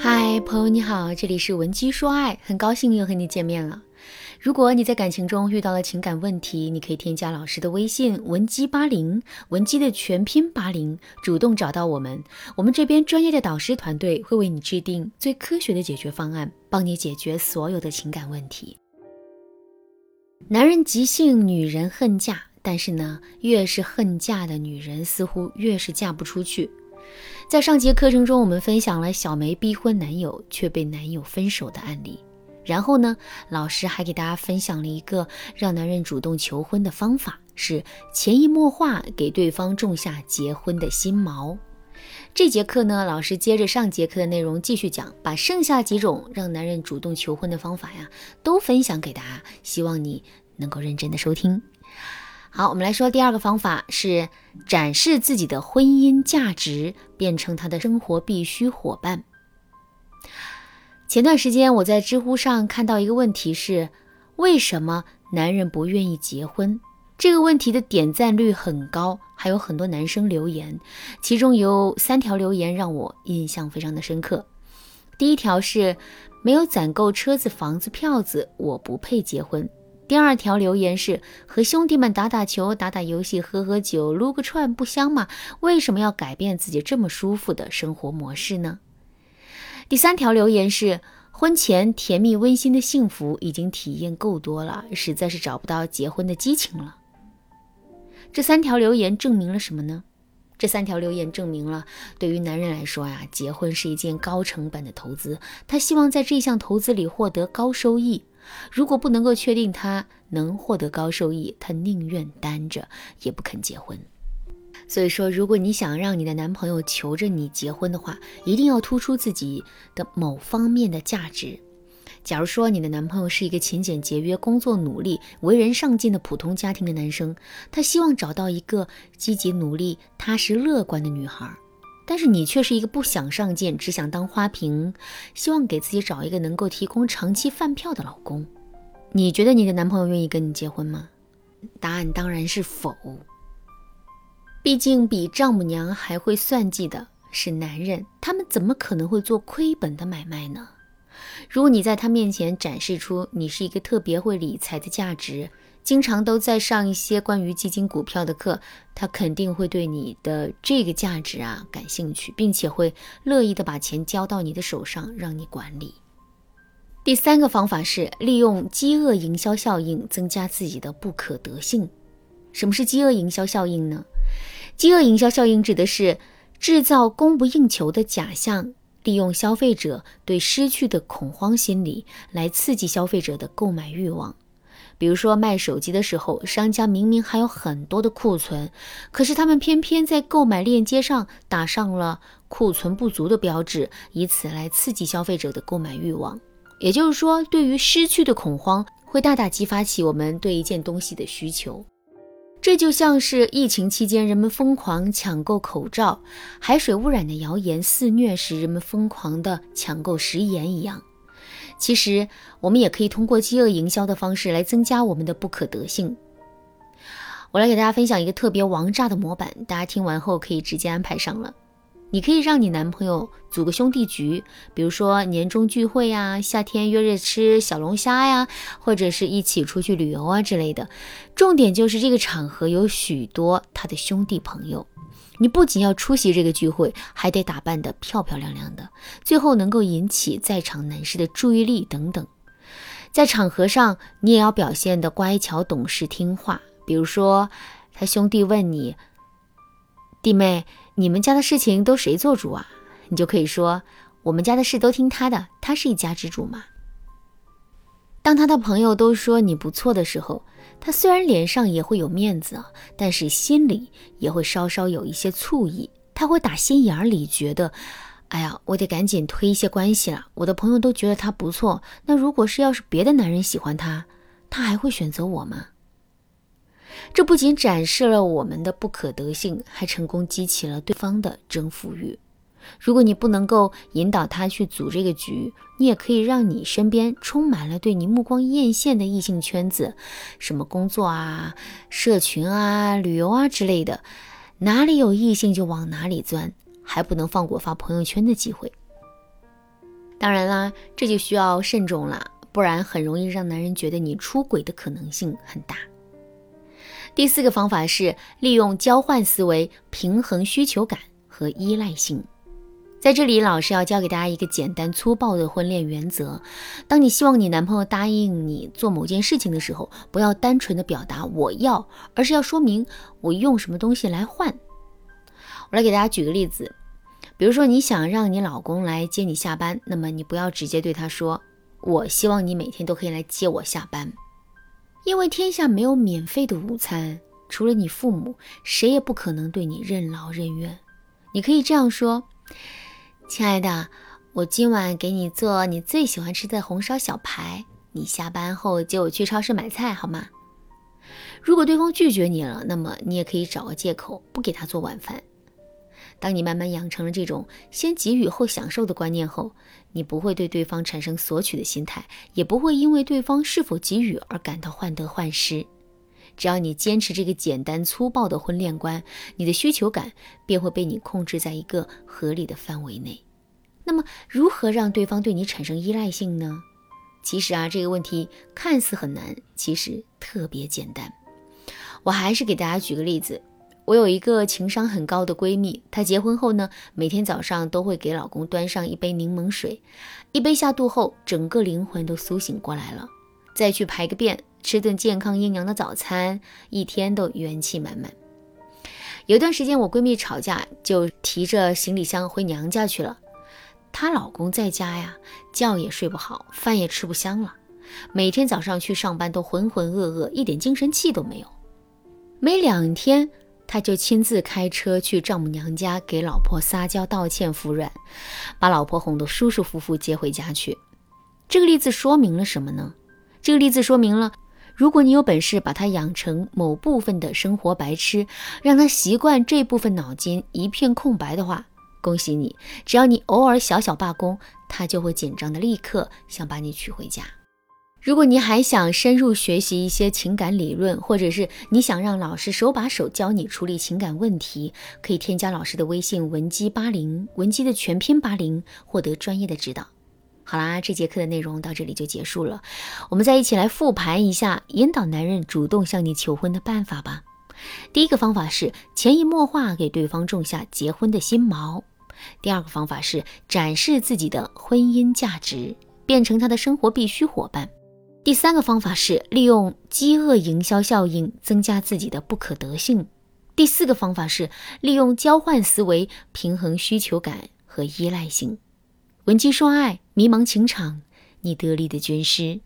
嗨，朋友你好，这里是文姬说爱，很高兴又和你见面了。如果你在感情中遇到了情感问题，你可以添加老师的微信文姬八零，文姬的全拼八零，主动找到我们，我们这边专业的导师团队会为你制定最科学的解决方案，帮你解决所有的情感问题。男人急性，女人恨嫁，但是呢，越是恨嫁的女人，似乎越是嫁不出去。在上节课程中，我们分享了小梅逼婚男友却被男友分手的案例。然后呢，老师还给大家分享了一个让男人主动求婚的方法，是潜移默化给对方种下结婚的心锚。这节课呢，老师接着上节课的内容继续讲，把剩下几种让男人主动求婚的方法呀，都分享给大家，希望你能够认真的收听。好，我们来说第二个方法是展示自己的婚姻价值，变成他的生活必须伙伴。前段时间我在知乎上看到一个问题是：为什么男人不愿意结婚？这个问题的点赞率很高，还有很多男生留言，其中有三条留言让我印象非常的深刻。第一条是没有攒够车子、房子、票子，我不配结婚。第二条留言是和兄弟们打打球、打打游戏、喝喝酒、撸个串，不香吗？为什么要改变自己这么舒服的生活模式呢？第三条留言是婚前甜蜜温馨的幸福已经体验够多了，实在是找不到结婚的激情了。这三条留言证明了什么呢？这三条留言证明了，对于男人来说呀，结婚是一件高成本的投资，他希望在这项投资里获得高收益。如果不能够确定他能获得高收益，他宁愿单着也不肯结婚。所以说，如果你想让你的男朋友求着你结婚的话，一定要突出自己的某方面的价值。假如说你的男朋友是一个勤俭节约、工作努力、为人上进的普通家庭的男生，他希望找到一个积极努力、踏实乐观的女孩。但是你却是一个不想上进，只想当花瓶，希望给自己找一个能够提供长期饭票的老公。你觉得你的男朋友愿意跟你结婚吗？答案当然是否。毕竟比丈母娘还会算计的是男人，他们怎么可能会做亏本的买卖呢？如果你在他面前展示出你是一个特别会理财的价值，经常都在上一些关于基金、股票的课，他肯定会对你的这个价值啊感兴趣，并且会乐意的把钱交到你的手上，让你管理。第三个方法是利用饥饿营销效应增加自己的不可得性。什么是饥饿营销效应呢？饥饿营销效应指的是制造供不应求的假象，利用消费者对失去的恐慌心理来刺激消费者的购买欲望。比如说卖手机的时候，商家明明还有很多的库存，可是他们偏偏在购买链接上打上了库存不足的标志，以此来刺激消费者的购买欲望。也就是说，对于失去的恐慌，会大大激发起我们对一件东西的需求。这就像是疫情期间人们疯狂抢购口罩，海水污染的谣言肆虐时，人们疯狂的抢购食盐一样。其实，我们也可以通过饥饿营销的方式来增加我们的不可得性。我来给大家分享一个特别王炸的模板，大家听完后可以直接安排上了。你可以让你男朋友组个兄弟局，比如说年终聚会呀、夏天约着吃小龙虾呀，或者是一起出去旅游啊之类的。重点就是这个场合有许多他的兄弟朋友。你不仅要出席这个聚会，还得打扮得漂漂亮亮的，最后能够引起在场男士的注意力等等。在场合上，你也要表现得乖巧懂事听话。比如说，他兄弟问你：“弟妹，你们家的事情都谁做主啊？”你就可以说：“我们家的事都听他的，他是一家之主嘛。”当他的朋友都说你不错的时候，他虽然脸上也会有面子啊，但是心里也会稍稍有一些醋意。他会打心眼里觉得，哎呀，我得赶紧推一些关系了。我的朋友都觉得他不错，那如果是要是别的男人喜欢他，他还会选择我吗？这不仅展示了我们的不可得性，还成功激起了对方的征服欲。如果你不能够引导他去组这个局，你也可以让你身边充满了对你目光艳羡的异性圈子，什么工作啊、社群啊、旅游啊之类的，哪里有异性就往哪里钻，还不能放过发朋友圈的机会。当然啦，这就需要慎重了，不然很容易让男人觉得你出轨的可能性很大。第四个方法是利用交换思维平衡需求感和依赖性。在这里，老师要教给大家一个简单粗暴的婚恋原则：当你希望你男朋友答应你做某件事情的时候，不要单纯的表达我要，而是要说明我用什么东西来换。我来给大家举个例子，比如说你想让你老公来接你下班，那么你不要直接对他说：“我希望你每天都可以来接我下班。”因为天下没有免费的午餐，除了你父母，谁也不可能对你任劳任怨。你可以这样说：“亲爱的，我今晚给你做你最喜欢吃的红烧小排，你下班后接我去超市买菜好吗？”如果对方拒绝你了，那么你也可以找个借口不给他做晚饭。当你慢慢养成了这种先给予后享受的观念后，你不会对对方产生索取的心态，也不会因为对方是否给予而感到患得患失。只要你坚持这个简单粗暴的婚恋观，你的需求感便会被你控制在一个合理的范围内。那么，如何让对方对你产生依赖性呢？其实啊，这个问题看似很难，其实特别简单。我还是给大家举个例子。我有一个情商很高的闺蜜，她结婚后呢，每天早上都会给老公端上一杯柠檬水，一杯下肚后，整个灵魂都苏醒过来了，再去排个便，吃顿健康营养的早餐，一天都元气满满。有段时间，我闺蜜吵架，就提着行李箱回娘家去了。她老公在家呀，觉也睡不好，饭也吃不香了，每天早上去上班都浑浑噩噩，一点精神气都没有。没两天。他就亲自开车去丈母娘家给老婆撒娇道歉服软，把老婆哄得舒舒服服接回家去。这个例子说明了什么呢？这个例子说明了，如果你有本事把他养成某部分的生活白痴，让他习惯这部分脑筋一片空白的话，恭喜你，只要你偶尔小小罢工，他就会紧张的立刻想把你娶回家。如果你还想深入学习一些情感理论，或者是你想让老师手把手教你处理情感问题，可以添加老师的微信文姬八零，文姬的全拼八零，获得专业的指导。好啦，这节课的内容到这里就结束了，我们再一起来复盘一下引导男人主动向你求婚的办法吧。第一个方法是潜移默化给对方种下结婚的心锚；第二个方法是展示自己的婚姻价值，变成他的生活必须伙伴。第三个方法是利用饥饿营销效应增加自己的不可得性。第四个方法是利用交换思维平衡需求感和依赖性。闻鸡说爱，迷茫情场，你得力的军师。